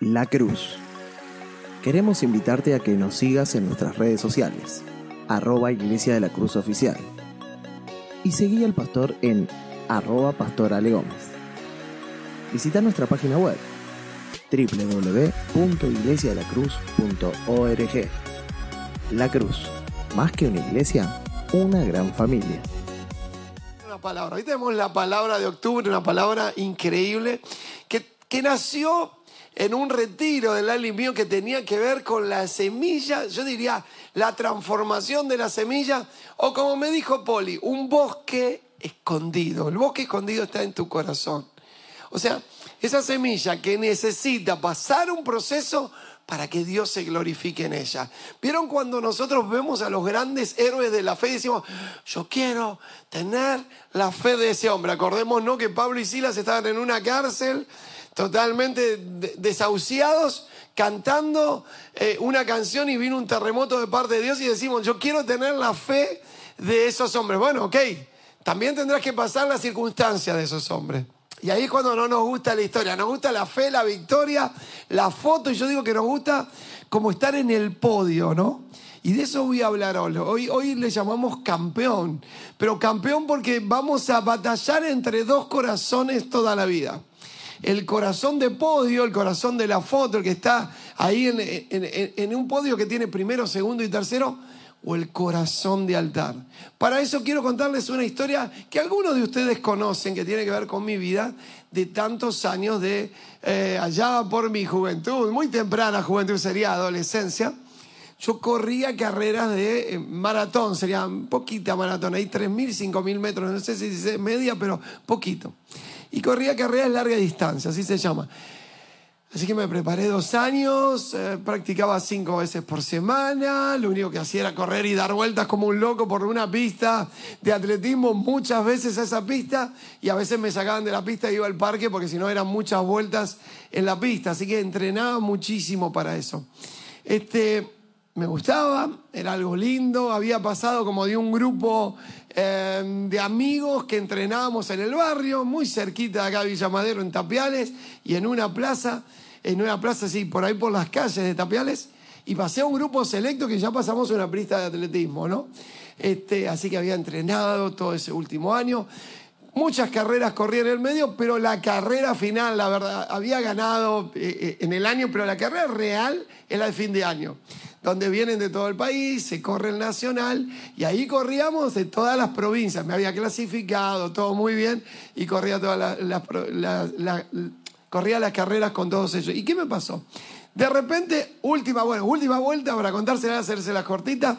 La Cruz. Queremos invitarte a que nos sigas en nuestras redes sociales, arroba Iglesia de la Cruz Oficial. Y seguí al pastor en arroba Gómez. Visita nuestra página web www.iglesiadelacruz.org. La Cruz, más que una iglesia, una gran familia. Una palabra. Hoy tenemos la palabra de octubre, una palabra increíble que, que nació en un retiro del Ali mío que tenía que ver con la semilla, yo diría la transformación de la semilla, o como me dijo Poli, un bosque escondido. El bosque escondido está en tu corazón. O sea, esa semilla que necesita pasar un proceso para que Dios se glorifique en ella. ¿Vieron cuando nosotros vemos a los grandes héroes de la fe y decimos, yo quiero tener la fe de ese hombre? Acordémonos que Pablo y Silas estaban en una cárcel totalmente desahuciados, cantando eh, una canción y vino un terremoto de parte de Dios y decimos, yo quiero tener la fe de esos hombres. Bueno, ok, también tendrás que pasar las circunstancias de esos hombres. Y ahí es cuando no nos gusta la historia, nos gusta la fe, la victoria, la foto, y yo digo que nos gusta como estar en el podio, ¿no? Y de eso voy a hablar hoy. hoy. Hoy le llamamos campeón, pero campeón porque vamos a batallar entre dos corazones toda la vida. El corazón de podio, el corazón de la foto, el que está ahí en, en un podio que tiene primero, segundo y tercero, o el corazón de altar. Para eso quiero contarles una historia que algunos de ustedes conocen, que tiene que ver con mi vida de tantos años de eh, allá por mi juventud, muy temprana juventud, sería adolescencia. Yo corría carreras de eh, maratón, sería poquita maratón, ahí 3.000, 5.000 metros, no sé si es media, pero poquito. Y corría carreras de larga distancia, así se llama. Así que me preparé dos años, eh, practicaba cinco veces por semana, lo único que hacía era correr y dar vueltas como un loco por una pista de atletismo, muchas veces a esa pista, y a veces me sacaban de la pista y iba al parque porque si no eran muchas vueltas en la pista, así que entrenaba muchísimo para eso. Este, me gustaba, era algo lindo, había pasado como de un grupo eh, de amigos que entrenábamos en el barrio, muy cerquita de acá Villa Madero, en Tapiales, y en una plaza en una plaza así, por ahí por las calles de Tapiales, y pasé a un grupo selecto que ya pasamos una pista de atletismo, ¿no? Este, así que había entrenado todo ese último año. Muchas carreras corrí en el medio, pero la carrera final, la verdad, había ganado eh, eh, en el año, pero la carrera real es la de fin de año, donde vienen de todo el país, se corre el nacional, y ahí corríamos de todas las provincias. Me había clasificado, todo muy bien, y corría todas las corría las carreras con todos ellos. ¿Y qué me pasó? De repente, última, bueno, última vuelta para contársela, hacerse la cortita.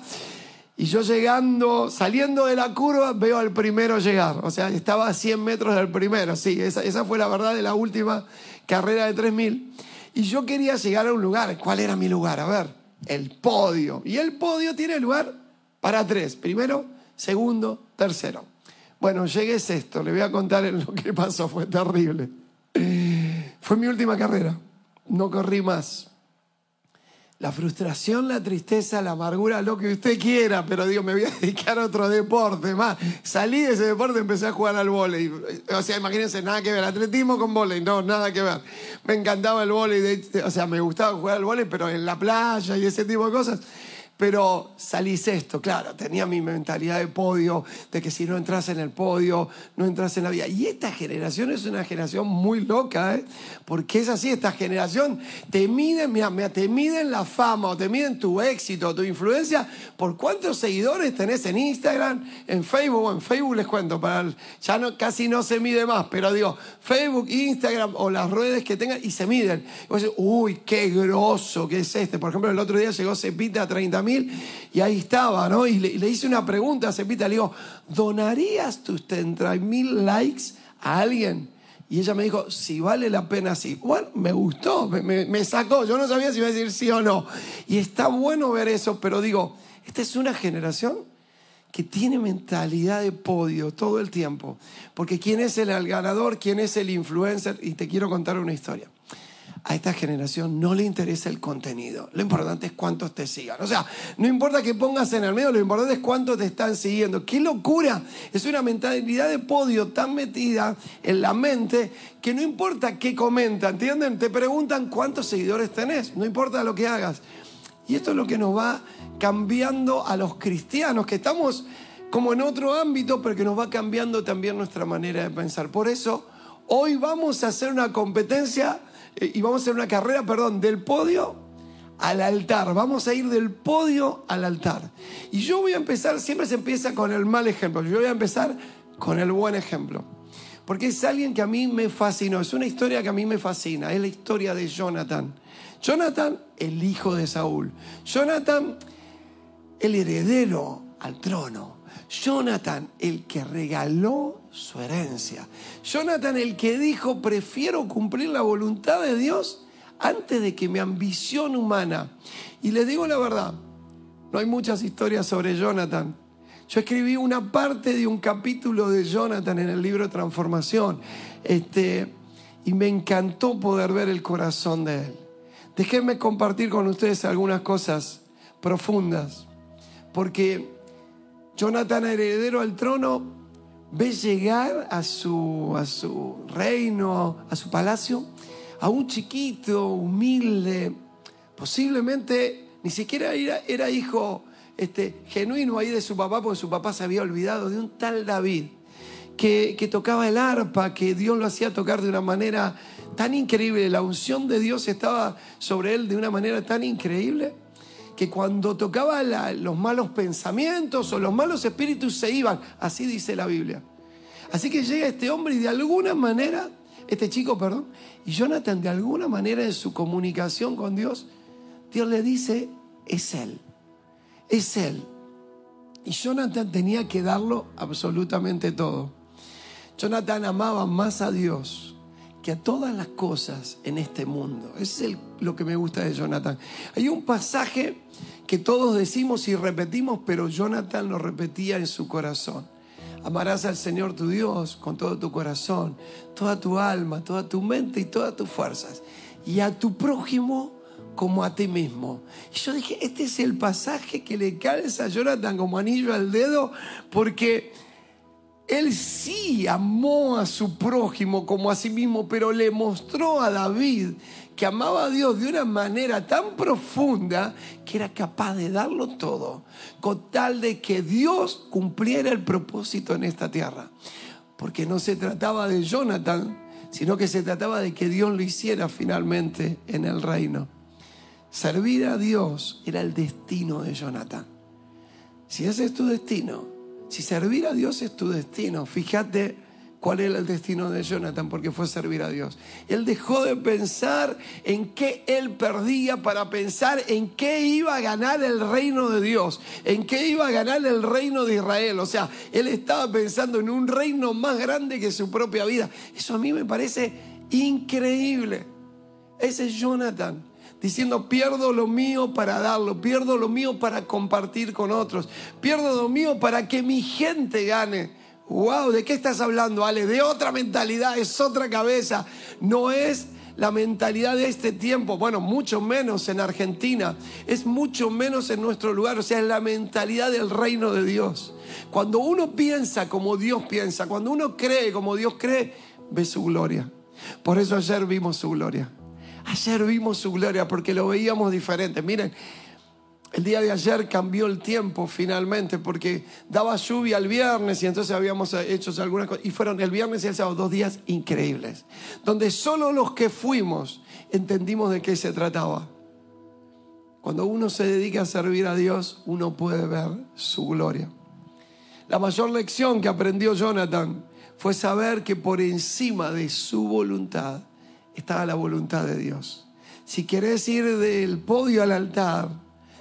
Y yo llegando, saliendo de la curva, veo al primero llegar. O sea, estaba a 100 metros del primero. Sí, esa, esa fue la verdad de la última carrera de 3000. Y yo quería llegar a un lugar. ¿Cuál era mi lugar? A ver, el podio. Y el podio tiene lugar para tres. Primero, segundo, tercero. Bueno, llegué sexto. Le voy a contar lo que pasó. Fue terrible. Fue mi última carrera. No corrí más. La frustración, la tristeza, la amargura, lo que usted quiera, pero digo, me voy a dedicar a otro deporte más. Salí de ese deporte y empecé a jugar al vóley. O sea, imagínense, nada que ver, atletismo con vóley, no, nada que ver. Me encantaba el vóley, o sea, me gustaba jugar al vóley, pero en la playa y ese tipo de cosas pero salí sexto, claro, tenía mi mentalidad de podio, de que si no entras en el podio, no entras en la vida. Y esta generación es una generación muy loca, ¿eh? porque es así, esta generación te miden, mira, te miden la fama o te miden tu éxito, tu influencia, por cuántos seguidores tenés en Instagram, en Facebook, en Facebook les cuento, para ya casi no se mide más, pero digo, Facebook, Instagram o las redes que tengan y se miden. Y vos decís, uy, qué grosso que es este. Por ejemplo, el otro día llegó Cepita a 30 y ahí estaba, ¿no? Y le, hice una pregunta a Cepita, le digo, ¿donarías tus 30 mil likes a alguien? Y ella me dijo, si vale la pena, sí. Bueno, me gustó, me, me, sacó. Yo no sabía si iba a decir sí o no. Y está bueno ver eso, pero digo, esta es una generación que tiene mentalidad de podio todo el tiempo. Porque ¿quién es el ganador? ¿Quién es el influencer? Y te quiero contar una historia. A esta generación no le interesa el contenido. Lo importante es cuántos te sigan. O sea, no importa que pongas en el medio, lo importante es cuántos te están siguiendo. ¡Qué locura! Es una mentalidad de podio tan metida en la mente que no importa qué comentan, ¿entienden? Te preguntan cuántos seguidores tenés, no importa lo que hagas. Y esto es lo que nos va cambiando a los cristianos, que estamos como en otro ámbito, pero que nos va cambiando también nuestra manera de pensar. Por eso, hoy vamos a hacer una competencia y vamos a hacer una carrera, perdón, del podio al altar. Vamos a ir del podio al altar. Y yo voy a empezar, siempre se empieza con el mal ejemplo. Yo voy a empezar con el buen ejemplo. Porque es alguien que a mí me fascinó. Es una historia que a mí me fascina. Es la historia de Jonathan. Jonathan, el hijo de Saúl. Jonathan, el heredero al trono. Jonathan, el que regaló su herencia. Jonathan, el que dijo, prefiero cumplir la voluntad de Dios antes de que mi ambición humana. Y les digo la verdad, no hay muchas historias sobre Jonathan. Yo escribí una parte de un capítulo de Jonathan en el libro Transformación. Este, y me encantó poder ver el corazón de él. Déjenme compartir con ustedes algunas cosas profundas. Porque Jonathan, heredero al trono, ve llegar a su, a su reino, a su palacio, a un chiquito, humilde, posiblemente ni siquiera era, era hijo este, genuino ahí de su papá, porque su papá se había olvidado de un tal David, que, que tocaba el arpa, que Dios lo hacía tocar de una manera tan increíble, la unción de Dios estaba sobre él de una manera tan increíble que cuando tocaba los malos pensamientos o los malos espíritus se iban. Así dice la Biblia. Así que llega este hombre y de alguna manera, este chico, perdón, y Jonathan de alguna manera en su comunicación con Dios, Dios le dice, es Él, es Él. Y Jonathan tenía que darlo absolutamente todo. Jonathan amaba más a Dios que a todas las cosas en este mundo. Es lo que me gusta de Jonathan. Hay un pasaje que todos decimos y repetimos, pero Jonathan lo repetía en su corazón. Amarás al Señor tu Dios con todo tu corazón, toda tu alma, toda tu mente y todas tus fuerzas. Y a tu prójimo como a ti mismo. Y yo dije, este es el pasaje que le calza a Jonathan como anillo al dedo, porque él sí amó a su prójimo como a sí mismo, pero le mostró a David que amaba a Dios de una manera tan profunda que era capaz de darlo todo, con tal de que Dios cumpliera el propósito en esta tierra. Porque no se trataba de Jonathan, sino que se trataba de que Dios lo hiciera finalmente en el reino. Servir a Dios era el destino de Jonathan. Si ese es tu destino, si servir a Dios es tu destino, fíjate cuál era el destino de Jonathan, porque fue servir a Dios. Él dejó de pensar en qué él perdía para pensar en qué iba a ganar el reino de Dios, en qué iba a ganar el reino de Israel. O sea, él estaba pensando en un reino más grande que su propia vida. Eso a mí me parece increíble. Ese es Jonathan diciendo, pierdo lo mío para darlo, pierdo lo mío para compartir con otros, pierdo lo mío para que mi gente gane. Wow, ¿de qué estás hablando, Ale? De otra mentalidad, es otra cabeza. No es la mentalidad de este tiempo, bueno, mucho menos en Argentina, es mucho menos en nuestro lugar, o sea, es la mentalidad del reino de Dios. Cuando uno piensa como Dios piensa, cuando uno cree como Dios cree, ve su gloria. Por eso ayer vimos su gloria. Ayer vimos su gloria porque lo veíamos diferente. Miren, el día de ayer cambió el tiempo finalmente porque daba lluvia el viernes y entonces habíamos hecho algunas cosas. Y fueron el viernes y el sábado dos días increíbles, donde solo los que fuimos entendimos de qué se trataba. Cuando uno se dedica a servir a Dios, uno puede ver su gloria. La mayor lección que aprendió Jonathan fue saber que por encima de su voluntad estaba la voluntad de Dios. Si querés ir del podio al altar,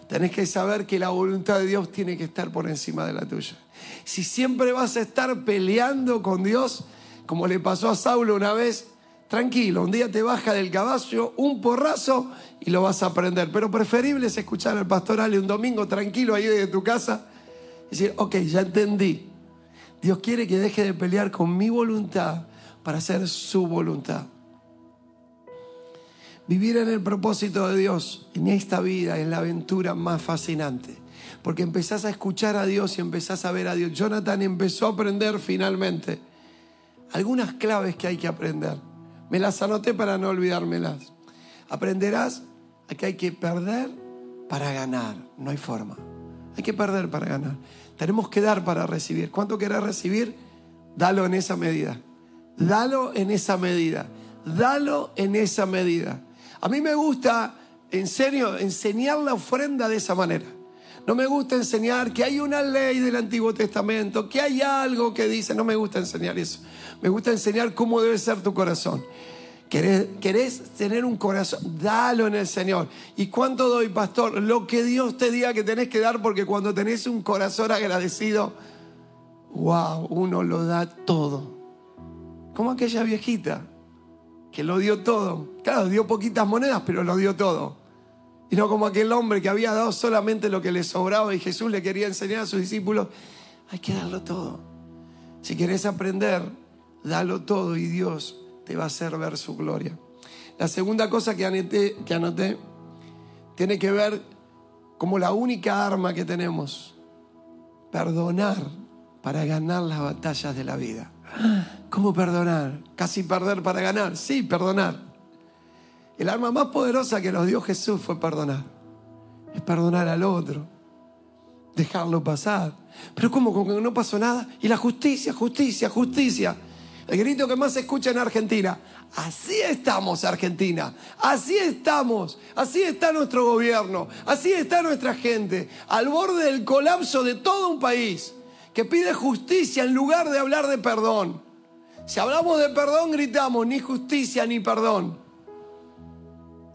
tenés que saber que la voluntad de Dios tiene que estar por encima de la tuya. Si siempre vas a estar peleando con Dios, como le pasó a Saulo una vez, tranquilo, un día te baja del caballo un porrazo y lo vas a aprender. Pero preferible es escuchar al pastor Ale un domingo tranquilo ahí desde tu casa y decir, ok, ya entendí. Dios quiere que deje de pelear con mi voluntad para hacer su voluntad. Vivir en el propósito de Dios en esta vida es la aventura más fascinante. Porque empezás a escuchar a Dios y empezás a ver a Dios. Jonathan empezó a aprender finalmente algunas claves que hay que aprender. Me las anoté para no olvidármelas. Aprenderás a que hay que perder para ganar. No hay forma. Hay que perder para ganar. Tenemos que dar para recibir. ¿Cuánto querés recibir? Dalo en esa medida. Dalo en esa medida. Dalo en esa medida. A mí me gusta, enseñar la ofrenda de esa manera. No me gusta enseñar que hay una ley del Antiguo Testamento, que hay algo que dice, no me gusta enseñar eso. Me gusta enseñar cómo debe ser tu corazón. ¿Querés, tener un corazón? Dalo en el Señor. ¿Y cuánto doy, pastor? Lo que Dios te diga que tenés que dar, porque cuando tenés un corazón agradecido, wow, uno lo da todo. Como aquella viejita lo dio todo. Claro, dio poquitas monedas, pero lo dio todo. Y no como aquel hombre que había dado solamente lo que le sobraba y Jesús le quería enseñar a sus discípulos, hay que darlo todo. Si querés aprender, dalo todo y Dios te va a hacer ver su gloria. La segunda cosa que anoté, que anoté tiene que ver como la única arma que tenemos, perdonar para ganar las batallas de la vida. ¿Cómo perdonar? Casi perder para ganar. Sí, perdonar. El arma más poderosa que nos dio Jesús fue perdonar. Es perdonar al otro. Dejarlo pasar. Pero ¿cómo? Como que no pasó nada. Y la justicia, justicia, justicia. El grito que más se escucha en Argentina. Así estamos, Argentina. Así estamos. Así está nuestro gobierno. Así está nuestra gente. Al borde del colapso de todo un país que pide justicia en lugar de hablar de perdón. Si hablamos de perdón, gritamos ni justicia ni perdón.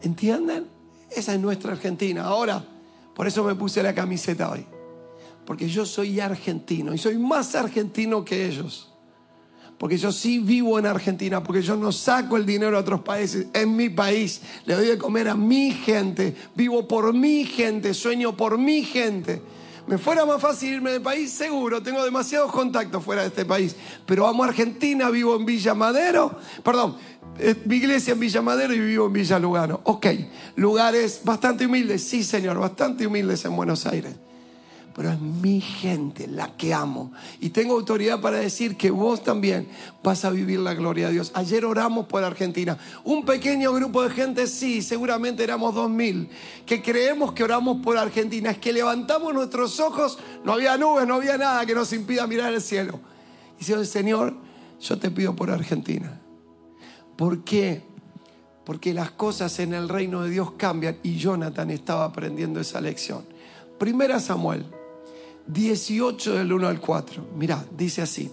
¿Entienden? Esa es nuestra Argentina. Ahora, por eso me puse la camiseta hoy. Porque yo soy argentino y soy más argentino que ellos. Porque yo sí vivo en Argentina, porque yo no saco el dinero a otros países, en mi país, le doy de comer a mi gente, vivo por mi gente, sueño por mi gente. Me fuera más fácil irme del país, seguro, tengo demasiados contactos fuera de este país, pero amo Argentina, vivo en Villa Madero, perdón, eh, mi iglesia en Villa Madero y vivo en Villa Lugano. Ok, lugares bastante humildes, sí señor, bastante humildes en Buenos Aires pero es mi gente la que amo. Y tengo autoridad para decir que vos también vas a vivir la gloria de Dios. Ayer oramos por Argentina. Un pequeño grupo de gente, sí, seguramente éramos dos mil, que creemos que oramos por Argentina. Es que levantamos nuestros ojos, no había nubes, no había nada que nos impida mirar el cielo. Y el Señor, yo te pido por Argentina. ¿Por qué? Porque las cosas en el reino de Dios cambian y Jonathan estaba aprendiendo esa lección. Primera Samuel 18 del 1 al 4. Mirá, dice así.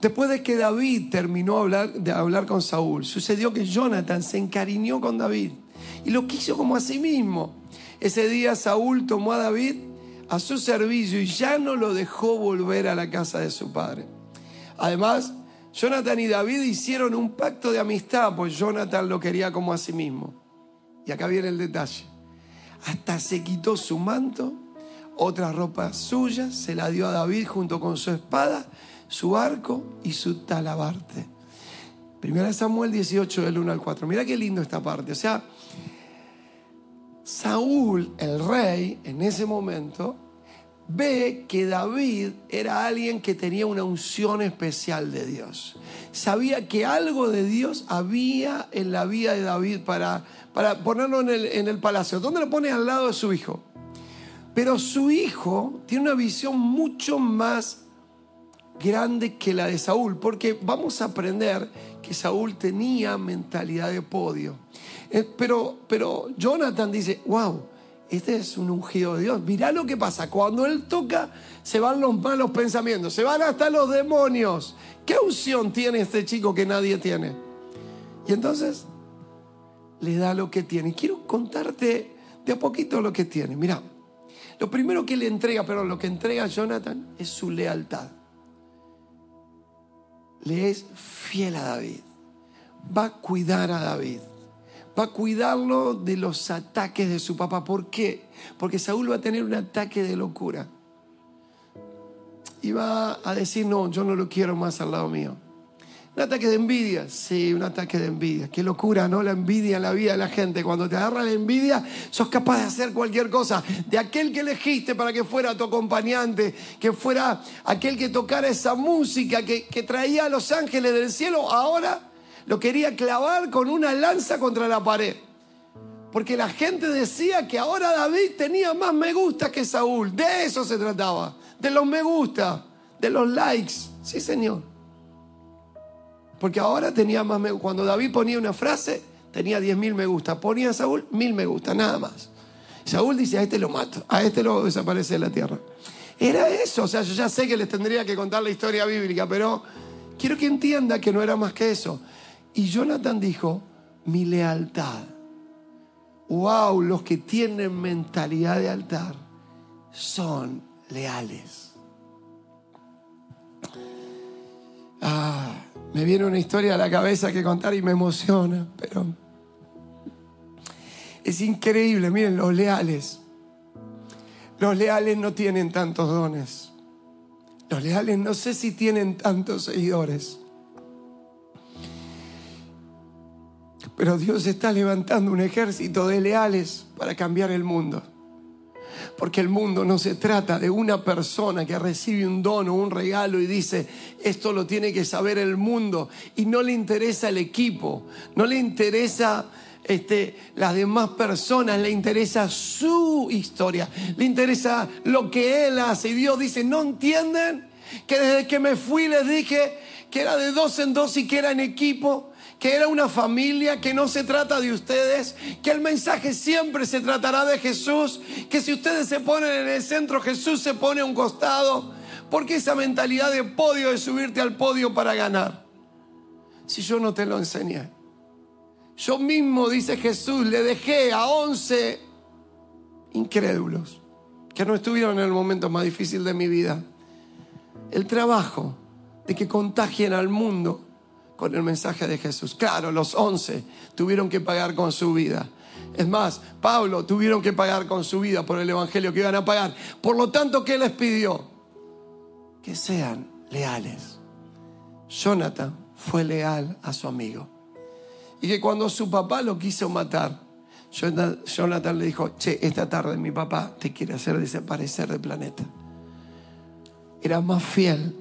Después de que David terminó de hablar con Saúl, sucedió que Jonathan se encariñó con David y lo quiso como a sí mismo. Ese día Saúl tomó a David a su servicio y ya no lo dejó volver a la casa de su padre. Además, Jonathan y David hicieron un pacto de amistad, pues Jonathan lo quería como a sí mismo. Y acá viene el detalle. Hasta se quitó su manto otra ropa suya, se la dio a David junto con su espada, su arco y su talabarte. Primera Samuel 18, del 1 al 4. Mira qué lindo esta parte. O sea, Saúl, el rey, en ese momento, ve que David era alguien que tenía una unción especial de Dios. Sabía que algo de Dios había en la vida de David para, para ponerlo en el, en el palacio. ¿Dónde lo pone al lado de su hijo? Pero su hijo tiene una visión mucho más grande que la de Saúl, porque vamos a aprender que Saúl tenía mentalidad de podio. Eh, pero, pero Jonathan dice, wow, este es un ungido de Dios. Mirá lo que pasa, cuando él toca se van los malos pensamientos, se van hasta los demonios. ¿Qué unción tiene este chico que nadie tiene? Y entonces le da lo que tiene. quiero contarte de a poquito lo que tiene. Mira, lo primero que le entrega, pero lo que entrega Jonathan es su lealtad. Le es fiel a David. Va a cuidar a David. Va a cuidarlo de los ataques de su papá. ¿Por qué? Porque Saúl va a tener un ataque de locura. Y va a decir, no, yo no lo quiero más al lado mío. Un ataque de envidia, sí, un ataque de envidia. Qué locura, ¿no? La envidia en la vida de la gente. Cuando te agarra la envidia, sos capaz de hacer cualquier cosa. De aquel que elegiste para que fuera tu acompañante, que fuera aquel que tocara esa música que, traía a los ángeles del cielo, ahora lo quería clavar con una lanza contra la pared. Porque la gente decía que ahora David tenía más me gusta que Saúl. De eso se trataba. De los me gusta, de los likes. Sí, Señor. Porque ahora tenía más me Cuando David ponía una frase, tenía 10.000 me gusta. Ponía a Saúl, mil me gusta, nada más. Saúl dice, a este lo mato, a este lo desaparece de la tierra. Era eso, o sea, yo ya sé que les tendría que contar la historia bíblica, pero quiero que entienda que no era más que eso. Y Jonathan dijo, mi lealtad. Wow, los que tienen mentalidad de altar son leales. Ah, me viene una historia a la cabeza que contar y me emociona, pero es increíble. Miren, los leales. Los leales no tienen tantos dones. Los leales no sé si tienen tantos seguidores. Pero Dios está levantando un ejército de leales para cambiar el mundo. Porque el mundo no se trata de una persona que recibe un don o un regalo y dice, esto lo tiene que saber el mundo. Y no le interesa el equipo, no le interesa este, las demás personas, le interesa su historia, le interesa lo que él hace. Y Dios dice, ¿no entienden? Que desde que me fui les dije que era de dos en dos y que era en equipo que era una familia, que no se trata de ustedes, que el mensaje siempre se tratará de Jesús, que si ustedes se ponen en el centro, Jesús se pone a un costado, porque esa mentalidad de podio, de subirte al podio para ganar, si yo no te lo enseñé. Yo mismo, dice Jesús, le dejé a once incrédulos que no estuvieron en el momento más difícil de mi vida. El trabajo de que contagien al mundo con el mensaje de Jesús. Claro, los once tuvieron que pagar con su vida. Es más, Pablo tuvieron que pagar con su vida por el Evangelio que iban a pagar. Por lo tanto, ¿qué les pidió? Que sean leales. Jonathan fue leal a su amigo. Y que cuando su papá lo quiso matar, Jonathan le dijo, che, esta tarde mi papá te quiere hacer desaparecer del planeta. Era más fiel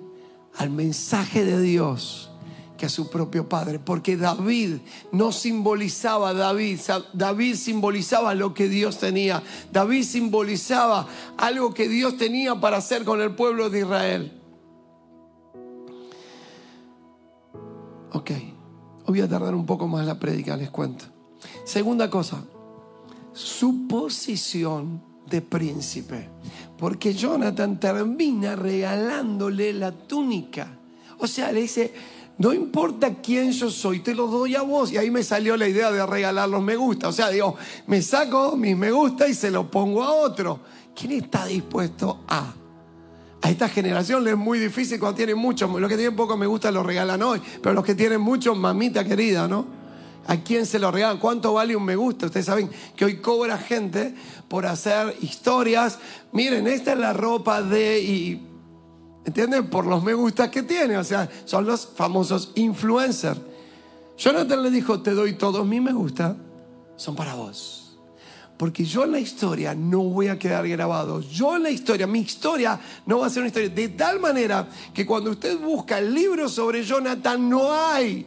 al mensaje de Dios que a su propio padre, porque David no simbolizaba a David, David simbolizaba lo que Dios tenía, David simbolizaba algo que Dios tenía para hacer con el pueblo de Israel. Ok, voy a tardar un poco más la prédica, les cuento. Segunda cosa, su posición de príncipe, porque Jonathan termina regalándole la túnica. O sea, le dice, no importa quién yo soy, te lo doy a vos. Y ahí me salió la idea de regalar los me gusta. O sea, digo, me saco mis me gusta y se los pongo a otro. ¿Quién está dispuesto a? A esta generación le es muy difícil cuando tienen muchos. Los que tienen poco me gusta los regalan hoy. Pero los que tienen muchos, mamita querida, ¿no? ¿A quién se lo regalan? ¿Cuánto vale un me gusta? Ustedes saben que hoy cobra gente por hacer historias. Miren, esta es la ropa de... ¿Entienden? Por los me gustas que tiene. O sea, son los famosos influencers. Jonathan le dijo, te doy todos mis me gusta, son para vos. Porque yo en la historia no voy a quedar grabado. Yo en la historia, mi historia no va a ser una historia. De tal manera que cuando usted busca el libro sobre Jonathan, no hay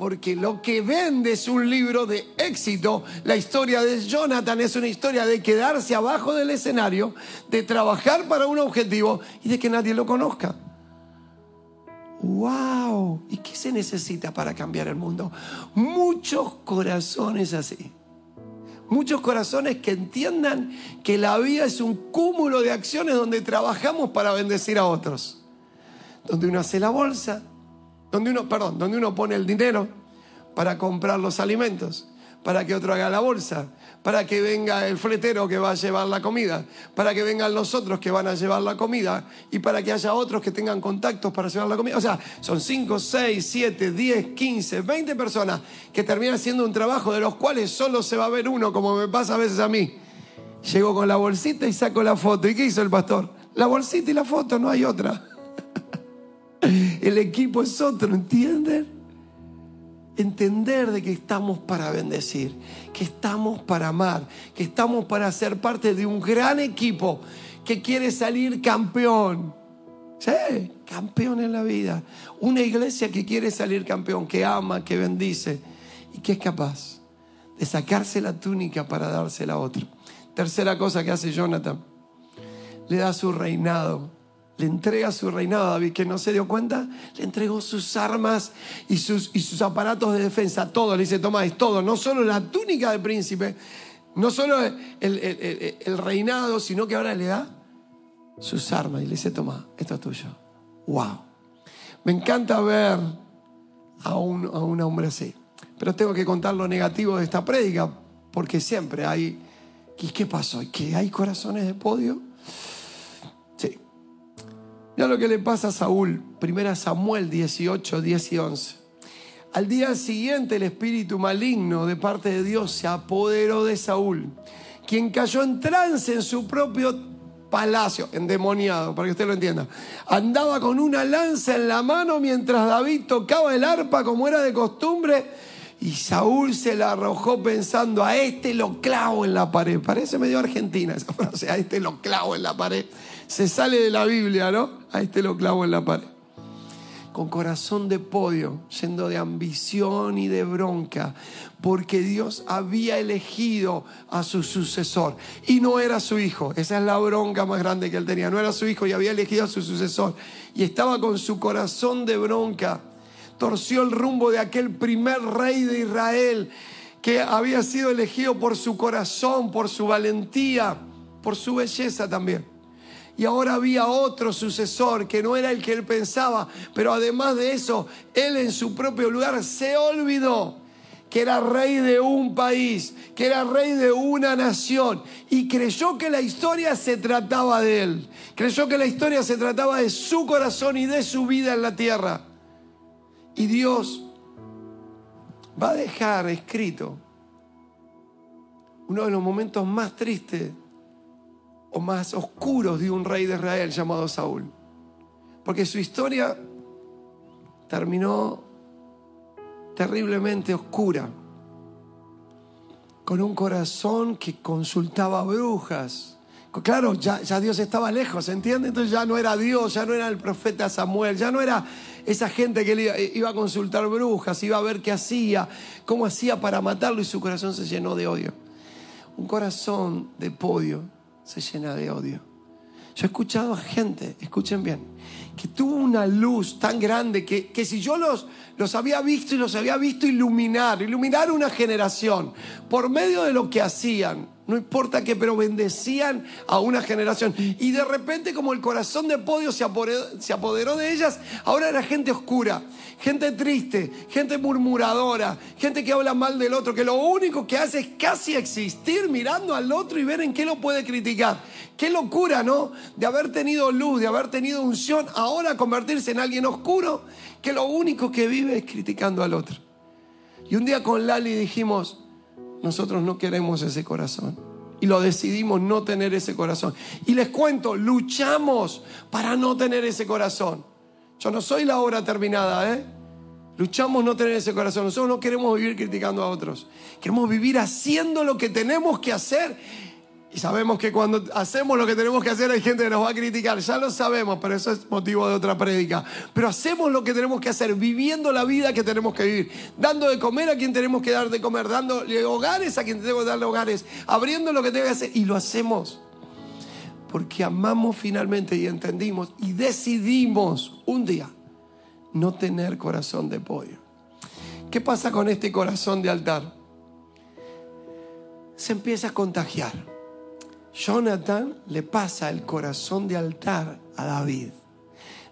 porque lo que vende es un libro de éxito. La historia de Jonathan es una historia de quedarse abajo del escenario, de trabajar para un objetivo y de que nadie lo conozca. ¡Wow! ¿Y qué se necesita para cambiar el mundo? Muchos corazones así. Muchos corazones que entiendan que la vida es un cúmulo de acciones donde trabajamos para bendecir a otros. Donde uno hace la bolsa, donde uno, perdón, donde uno pone el dinero para comprar los alimentos, para que otro haga la bolsa, para que venga el fletero que va a llevar la comida, para que vengan los otros que van a llevar la comida y para que haya otros que tengan contactos para llevar la comida. O sea, son 5, 6, 7, 10, 15, 20 personas que terminan haciendo un trabajo de los cuales solo se va a ver uno, como me pasa a veces a mí. Llego con la bolsita y saco la foto. ¿Y qué hizo el pastor? La bolsita y la foto, no hay otra. El equipo es otro, ¿entienden? Entender de que estamos para bendecir, que estamos para amar, que estamos para ser parte de un gran equipo que quiere salir campeón. Sí, campeón en la vida. Una iglesia que quiere salir campeón, que ama, que bendice y que es capaz de sacarse la túnica para dársela a otro. Tercera cosa que hace Jonathan, le da su reinado le entrega su reinado a David, que no se dio cuenta, le entregó sus armas y sus, y sus aparatos de defensa, todo, le dice, toma, es todo, no solo la túnica del príncipe, no solo el, reinado, sino que ahora le da sus armas y le dice, toma, esto es tuyo. ¡Wow! Me encanta ver a un, a un hombre así, pero tengo que contar lo negativo de esta prédica, porque siempre hay... ¿Y qué pasó? ¿Que hay corazones de podio? Mira lo que le pasa a Saúl. Primera Samuel 18, 10 y 11. Al día siguiente el espíritu maligno de parte de Dios se apoderó de Saúl, quien cayó en trance en su propio palacio, endemoniado, para que usted lo entienda. Andaba con una lanza en la mano mientras David tocaba el arpa como era de costumbre y Saúl se la arrojó pensando, a este lo clavo en la pared. Parece medio argentina esa frase, a este lo clavo en la pared se sale de la Biblia, ¿no? A este lo clavo en la pared. Con corazón de podio, yendo de ambición y de bronca, porque Dios había elegido a su sucesor y no era su hijo. Esa es la bronca más grande que él tenía. No era su hijo y había elegido a su sucesor. Y estaba con su corazón de bronca. Torció el rumbo de aquel primer rey de Israel que había sido elegido por su corazón, por su valentía, por su belleza también y ahora había otro sucesor que no era el que él pensaba, pero además de eso, él en su propio lugar se olvidó que era rey de un país, que era rey de una nación, y creyó que la historia se trataba de él, creyó que la historia se trataba de su corazón y de su vida en la tierra. Y Dios va a dejar escrito uno de los momentos más tristes o más oscuros de un rey de Israel llamado Saúl. Porque su historia terminó terriblemente oscura, con un corazón que consultaba brujas. Claro, ya, Dios estaba lejos, ¿entiende? Entonces ya no era Dios, ya no era el profeta Samuel, ya no era esa gente que iba, iba a consultar brujas, iba a ver qué hacía, cómo hacía para matarlo y su corazón se llenó de odio. Un corazón de podio se llena de odio. Yo he escuchado a gente, escuchen bien, que tuvo una luz tan grande que, que si yo los, los había visto y los había visto iluminar, iluminar una generación por medio de lo que hacían, no importa qué, pero bendecían a una generación. Y de repente como el corazón de Podio se apoderó, de ellas, ahora era gente oscura, gente triste, gente murmuradora, gente que habla mal del otro, que lo único que hace es casi existir mirando al otro y ver en qué lo puede criticar. Qué locura, ¿no? De haber tenido luz, de haber tenido unción, ahora convertirse en alguien oscuro que lo único que vive es criticando al otro. Y un día con Lali dijimos, nosotros no queremos ese corazón. Y lo decidimos no tener ese corazón. Y les cuento, luchamos para no tener ese corazón. Yo no soy la obra terminada, ¿eh? Luchamos no tener ese corazón. Nosotros no queremos vivir criticando a otros. Queremos vivir haciendo lo que tenemos que hacer y sabemos que cuando hacemos lo que tenemos que hacer hay gente que nos va a criticar, ya lo sabemos, pero eso es motivo de otra prédica. Pero hacemos lo que tenemos que hacer, viviendo la vida que tenemos que vivir, dando de comer a quien tenemos que dar de comer, dando hogares a quien tenemos que darle hogares, abriendo lo que tenemos que hacer y lo hacemos. Porque amamos finalmente y entendimos y decidimos un día no tener corazón de pollo. ¿Qué pasa con este corazón de altar? Se empieza a contagiar. Jonathan le pasa el corazón de altar a David.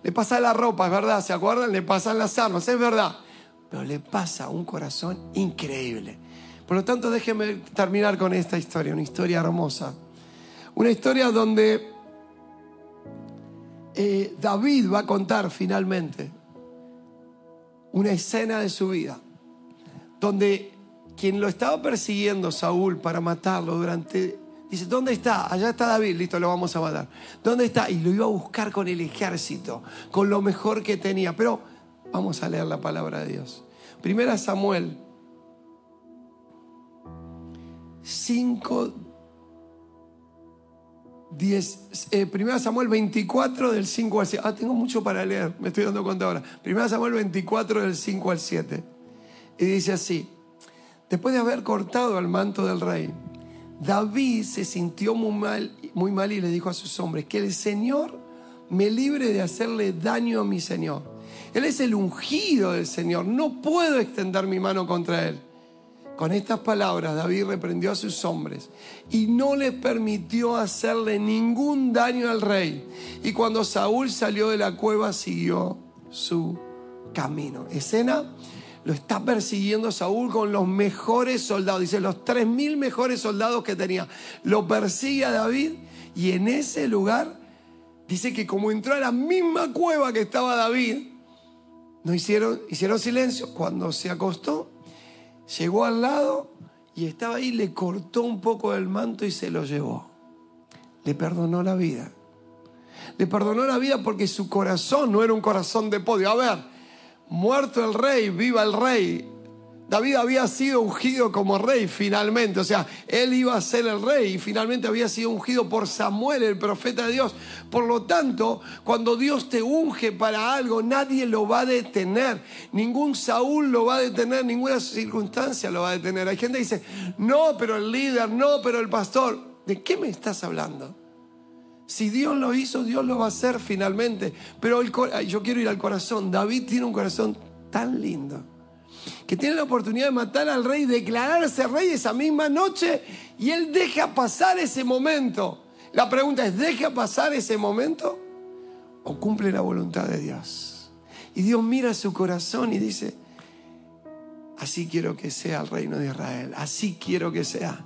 Le pasa la ropa, es verdad, ¿se acuerdan? Le pasan las armas, es verdad. Pero le pasa un corazón increíble. Por lo tanto, déjenme terminar con esta historia, una historia hermosa. Una historia donde eh, David va a contar finalmente una escena de su vida, donde quien lo estaba persiguiendo, Saúl, para matarlo durante Dice, ¿dónde está? Allá está David, listo, lo vamos a matar. ¿Dónde está? Y lo iba a buscar con el ejército, con lo mejor que tenía. Pero vamos a leer la palabra de Dios. Primera Samuel 5, 10, eh, Primera Samuel 24 del 5 al 7. Ah, tengo mucho para leer, me estoy dando cuenta ahora. Primera Samuel 24 del 5 al 7. Y dice así, después de haber cortado el manto del rey, David se sintió muy mal, muy mal y le dijo a sus hombres, que el Señor me libre de hacerle daño a mi Señor. Él es el ungido del Señor, no puedo extender mi mano contra él. Con estas palabras David reprendió a sus hombres y no les permitió hacerle ningún daño al rey. Y cuando Saúl salió de la cueva siguió su camino. Escena lo está persiguiendo Saúl con los mejores soldados. Dice, los tres mil mejores soldados que tenía. Lo persigue a David y en ese lugar dice que como entró a la misma cueva que estaba David, no hicieron, hicieron silencio. Cuando se acostó, llegó al lado y estaba ahí, le cortó un poco del manto y se lo llevó. Le perdonó la vida. Le perdonó la vida porque su corazón no era un corazón de podio. A ver, muerto el rey, viva el rey. David había sido ungido como rey finalmente, o sea, él iba a ser el rey y finalmente había sido ungido por Samuel, el profeta de Dios. Por lo tanto, cuando Dios te unge para algo, nadie lo va a detener. Ningún Saúl lo va a detener, ninguna circunstancia lo va a detener. Hay gente que dice, no, pero el líder, no, pero el pastor. ¿De qué me estás hablando? Si Dios lo hizo, Dios lo va a hacer finalmente. Pero yo quiero ir al corazón. David tiene un corazón tan lindo que tiene la oportunidad de matar al rey, declararse rey esa misma noche y él deja pasar ese momento. La pregunta es, ¿deja pasar ese momento o cumple la voluntad de Dios? Y Dios mira su corazón y dice, así quiero que sea el reino de Israel, así quiero que sea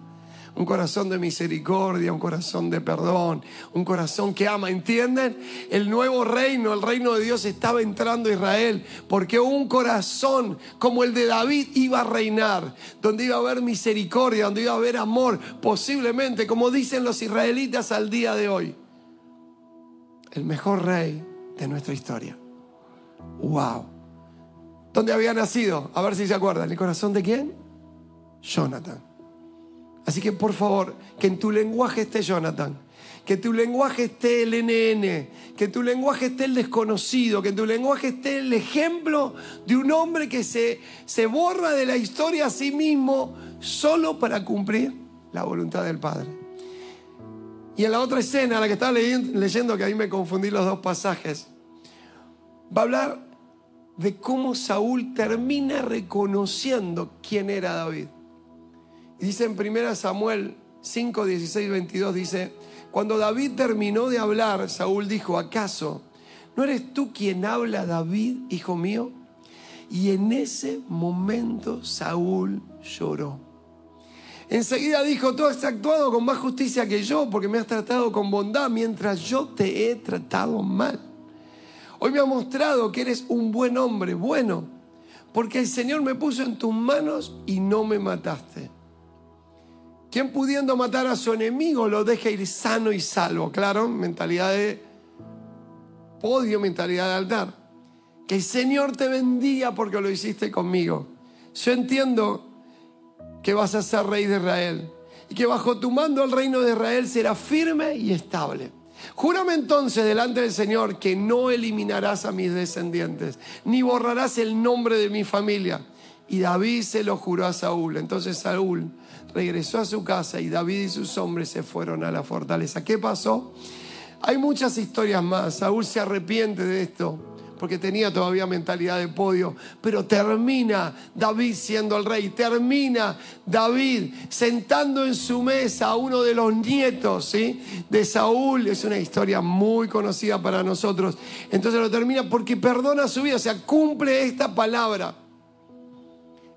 un corazón de misericordia, un corazón de perdón, un corazón que ama. ¿Entienden? El nuevo reino, el reino de Dios estaba entrando a Israel porque un corazón como el de David iba a reinar, donde iba a haber misericordia, donde iba a haber amor, posiblemente, como dicen los israelitas al día de hoy, el mejor rey de nuestra historia. ¡Wow! ¿Dónde había nacido? A ver si se acuerdan. ¿El corazón de quién? Jonathan. Así que por favor, que en tu lenguaje esté Jonathan, que tu lenguaje esté el NN, que tu lenguaje esté el desconocido, que tu lenguaje esté el ejemplo de un hombre que se, se borra de la historia a sí mismo solo para cumplir la voluntad del Padre. Y en la otra escena, la que estaba leyendo, leyendo, que ahí me confundí los dos pasajes, va a hablar de cómo Saúl termina reconociendo quién era David. Dice en 1 Samuel 5, 16, 22, dice, cuando David terminó de hablar, Saúl dijo, ¿acaso no eres tú quien habla, David, hijo mío? Y en ese momento Saúl lloró. Enseguida dijo, tú has actuado con más justicia que yo porque me has tratado con bondad mientras yo te he tratado mal. Hoy me ha mostrado que eres un buen hombre, bueno, porque el Señor me puso en tus manos y no me mataste. ¿Quién pudiendo matar a su enemigo lo deja ir sano y salvo? Claro, mentalidad de podio, mentalidad de altar. Que el Señor te bendiga porque lo hiciste conmigo. Yo entiendo que vas a ser rey de Israel y que bajo tu mando el reino de Israel será firme y estable. Júrame entonces delante del Señor que no eliminarás a mis descendientes, ni borrarás el nombre de mi familia. Y David se lo juró a Saúl. Entonces Saúl regresó a su casa y David y sus hombres se fueron a la fortaleza. ¿Qué pasó? Hay muchas historias más. Saúl se arrepiente de esto porque tenía todavía mentalidad de podio, pero termina David siendo el rey, termina David sentando en su mesa a uno de los nietos ¿sí? de Saúl, es una historia muy conocida para nosotros, entonces lo termina porque perdona su vida, o sea, cumple esta palabra.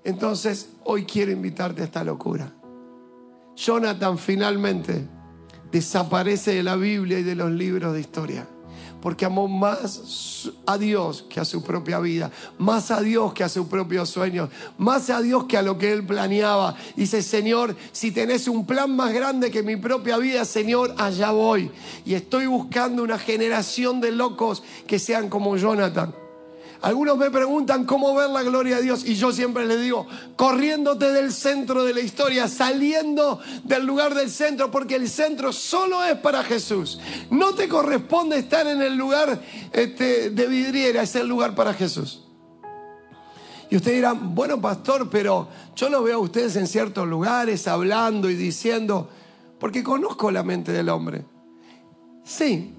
Entonces, hoy quiero invitarte a esta locura. Jonathan finalmente desaparece de la Biblia y de los libros de historia. porque amó más a Dios que a su propia vida, más a Dios que a sus propios sueños, más a Dios que a lo que él planeaba. Dice, Señor, si tenés un plan más grande que mi propia vida, Señor, allá voy. Y estoy buscando una generación de locos que sean como Jonathan algunos me preguntan cómo ver la gloria de Dios y yo siempre les digo, corriéndote del centro de la historia, saliendo del lugar del centro, porque el centro solo es para Jesús. No te corresponde estar en el lugar este, de vidriera, es el lugar para Jesús. Y ustedes dirán, bueno pastor, pero yo no veo a ustedes en ciertos lugares hablando y diciendo, porque conozco la mente del hombre. Sí,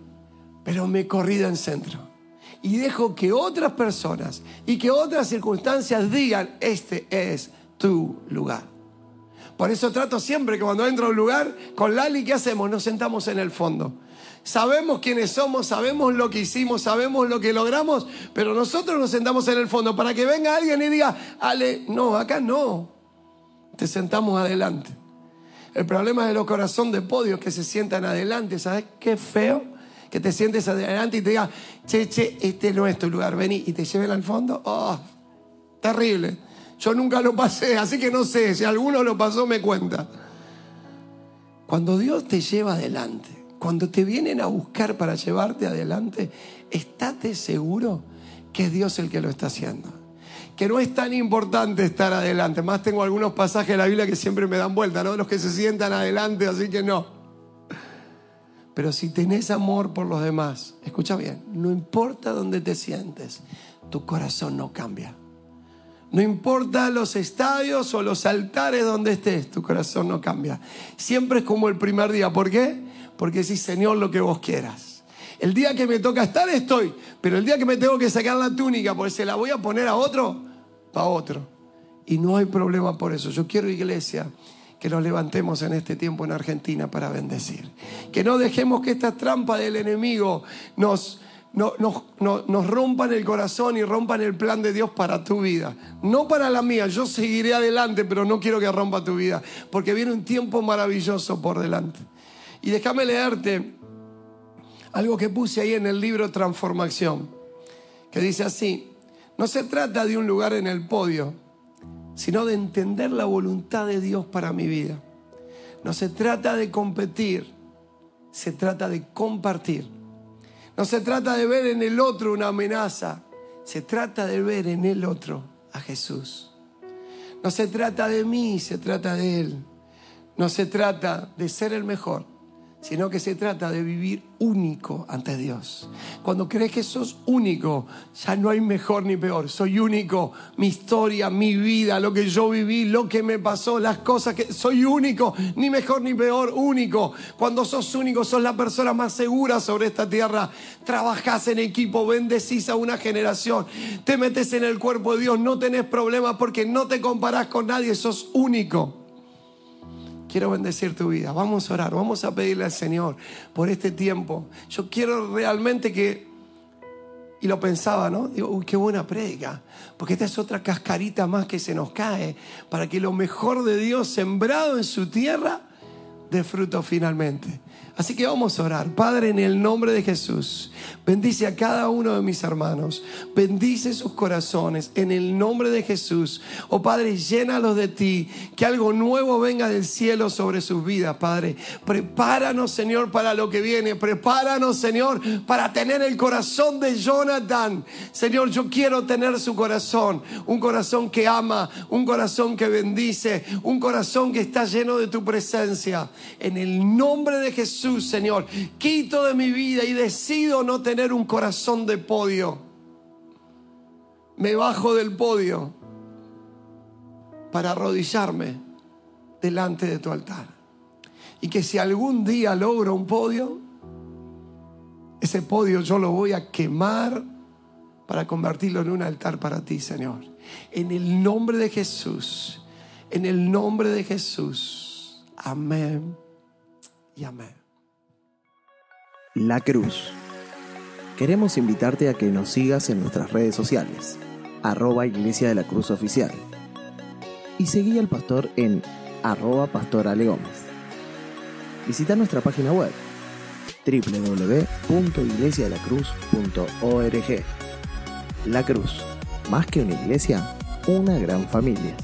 pero me he corrido en centro y dejo que otras personas y que otras circunstancias digan, este es tu lugar. Por eso trato siempre que cuando entro a un lugar, con Lali, ¿qué hacemos? Nos sentamos en el fondo. Sabemos quiénes somos, sabemos lo que hicimos, sabemos lo que logramos, pero nosotros nos sentamos en el fondo para que venga alguien y diga, Ale, no, acá no. Te sentamos adelante. El problema de los corazones de podio que se sientan adelante, ¿sabes qué feo? Que te sientes adelante y te diga, che, che, este no es tu lugar, vení y te lleven al fondo. Oh, terrible. Yo nunca lo pasé, así que no sé, si alguno lo pasó me cuenta. Cuando Dios te lleva adelante, cuando te vienen a buscar para llevarte adelante, estate seguro que es Dios el que lo está haciendo. Que no es tan importante estar adelante. Más tengo algunos pasajes de la Biblia que siempre me dan vuelta, ¿no? Los que se sientan adelante, así que no. Pero si tenés amor por los demás, escucha bien, no importa dónde te sientes, tu corazón no cambia. No importa los estadios o los altares donde estés, tu corazón no cambia. Siempre es como el primer día. ¿Por qué? Porque si Señor, lo que vos quieras. El día que me toca estar, estoy. Pero el día que me tengo que sacar la túnica, porque se la voy a poner a otro, para otro. Y no hay problema por eso. Yo quiero iglesia que nos levantemos en este tiempo en Argentina para bendecir. Que no dejemos que esta trampa del enemigo nos, nos rompan el corazón y rompan el plan de Dios para tu vida. No para la mía, yo seguiré adelante, pero no quiero que rompa tu vida, porque viene un tiempo maravilloso por delante. Y déjame leerte algo que puse ahí en el libro Transformación, que dice así, no se trata de un lugar en el podio, sino de entender la voluntad de Dios para mi vida. No se trata de competir, se trata de compartir. No se trata de ver en el otro una amenaza, se trata de ver en el otro a Jesús. No se trata de mí, se trata de Él. No se trata de ser el mejor, sino que se trata de vivir único ante Dios. Cuando crees que sos único, ya no hay mejor ni peor. Soy único, mi historia, mi vida, lo que yo viví, lo que me pasó, las cosas que soy único, ni mejor ni peor, único. Cuando sos único, sos la persona más segura sobre esta tierra. Trabajás en equipo, bendecís a una generación, te metes en el cuerpo de Dios, no tenés problemas porque no te comparás con nadie, sos único quiero bendecir tu vida. Vamos a orar, vamos a pedirle al Señor por este tiempo. Yo quiero realmente que, y lo pensaba, ¿no? Digo, uy, qué buena prédica, porque esta es otra cascarita más que se nos cae para que lo mejor de Dios sembrado en su tierra dé fruto finalmente. Así que vamos a orar. Padre, en el nombre de Jesús, bendice a cada uno de mis hermanos. Bendice sus corazones en el nombre de Jesús. Oh Padre, llénalos de ti. Que algo nuevo venga del cielo sobre sus vidas, Padre. Prepáranos, Señor, para lo que viene. Prepáranos, Señor, para tener el corazón de Jonathan. Señor, yo quiero tener su corazón. Un corazón que ama, un corazón que bendice, un corazón que está lleno de tu presencia. En el nombre de Jesús. Señor. Quito de mi vida y decido no tener un corazón de podio. Me bajo del podio para arrodillarme delante de tu altar. Y que si algún día logro un podio, ese podio yo lo voy a quemar para convertirlo en un altar para ti, Señor. En el nombre de Jesús, en el nombre de Jesús. Amén y amén. La Cruz. Queremos invitarte a que nos sigas en nuestras redes sociales, arroba Iglesia de la Cruz Oficial, y seguí al pastor en arroba Pastor Visita nuestra página web www.iglesiadelacruz.org. La Cruz, más que una iglesia, una gran familia.